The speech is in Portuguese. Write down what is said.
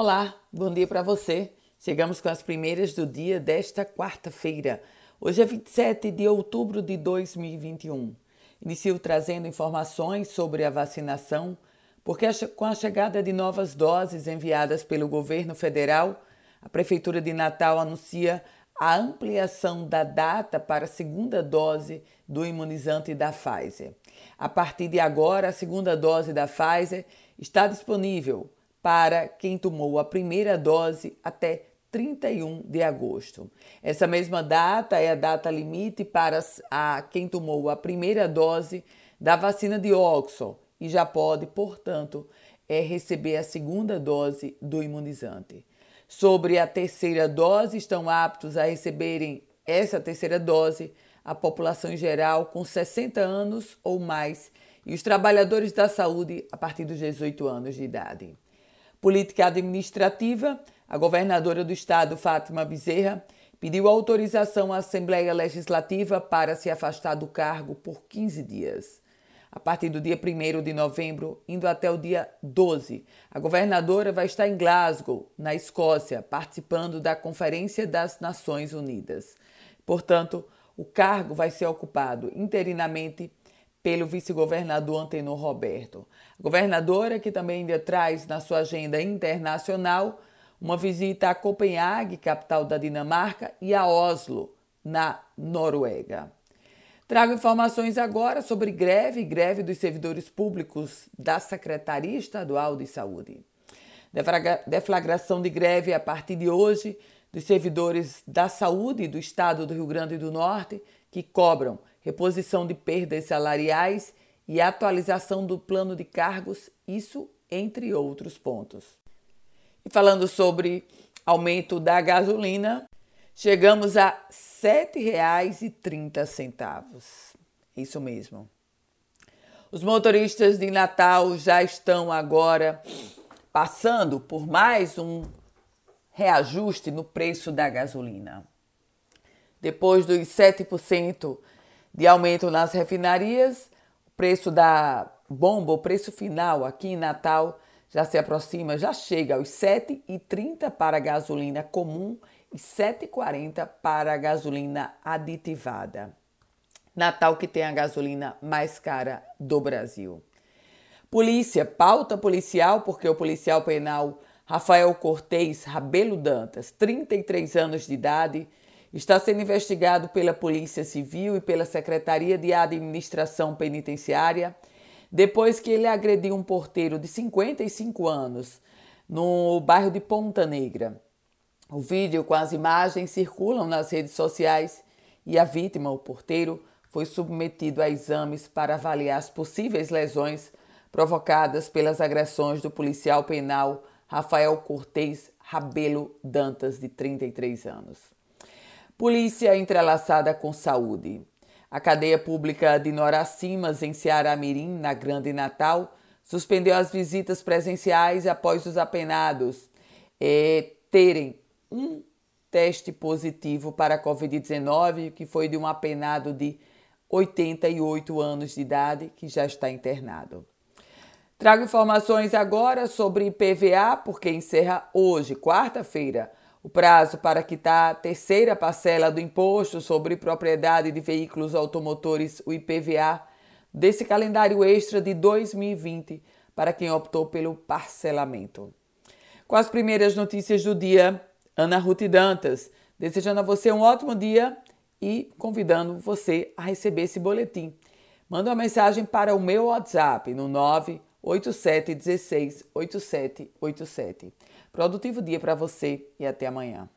Olá, bom dia para você. Chegamos com as primeiras do dia desta quarta-feira. Hoje é 27 de outubro de 2021. Inicio trazendo informações sobre a vacinação, porque com a chegada de novas doses enviadas pelo governo federal, a Prefeitura de Natal anuncia a ampliação da data para a segunda dose do imunizante da Pfizer. A partir de agora, a segunda dose da Pfizer está disponível para quem tomou a primeira dose até 31 de agosto. Essa mesma data é a data limite para a quem tomou a primeira dose da vacina de Oxford e já pode, portanto, é receber a segunda dose do imunizante. Sobre a terceira dose, estão aptos a receberem essa terceira dose a população em geral com 60 anos ou mais e os trabalhadores da saúde a partir dos 18 anos de idade. Política administrativa, a governadora do estado, Fátima Bezerra, pediu autorização à Assembleia Legislativa para se afastar do cargo por 15 dias. A partir do dia 1 de novembro, indo até o dia 12, a governadora vai estar em Glasgow, na Escócia, participando da Conferência das Nações Unidas. Portanto, o cargo vai ser ocupado interinamente pelo vice-governador Antenor Roberto. A governadora, que também ainda traz na sua agenda internacional uma visita a Copenhague, capital da Dinamarca, e a Oslo, na Noruega. Trago informações agora sobre greve, greve dos servidores públicos da Secretaria Estadual de Saúde. Deflagração de greve a partir de hoje dos servidores da saúde do estado do Rio Grande do Norte que cobram reposição de perdas salariais e atualização do plano de cargos, isso entre outros pontos. E falando sobre aumento da gasolina, chegamos a R$ 7,30. Isso mesmo. Os motoristas de Natal já estão agora passando por mais um reajuste no preço da gasolina. Depois dos 7% de aumento nas refinarias, o preço da bomba, o preço final aqui em Natal já se aproxima, já chega aos 7,30 para a gasolina comum e 7,40 para a gasolina aditivada. Natal que tem a gasolina mais cara do Brasil. Polícia, pauta policial, porque o policial penal Rafael Cortez Rabelo Dantas, 33 anos de idade, está sendo investigado pela Polícia Civil e pela Secretaria de Administração Penitenciária depois que ele agrediu um porteiro de 55 anos no bairro de Ponta Negra. O vídeo com as imagens circulam nas redes sociais e a vítima, o porteiro, foi submetido a exames para avaliar as possíveis lesões provocadas pelas agressões do policial penal Rafael Cortez Rabelo Dantas, de 33 anos. Polícia entrelaçada com saúde. A cadeia pública de Noracimas, em Ceará Mirim, na Grande Natal, suspendeu as visitas presenciais após os apenados é, terem um teste positivo para a Covid-19, que foi de um apenado de 88 anos de idade, que já está internado. Trago informações agora sobre IPVA, porque encerra hoje, quarta-feira, o prazo para quitar a terceira parcela do imposto sobre propriedade de veículos automotores, o IPVA, desse calendário extra de 2020 para quem optou pelo parcelamento. Com as primeiras notícias do dia, Ana Ruth Dantas, desejando a você um ótimo dia e convidando você a receber esse boletim. Manda uma mensagem para o meu WhatsApp no 98716 8787. Produtivo dia para você e até amanhã.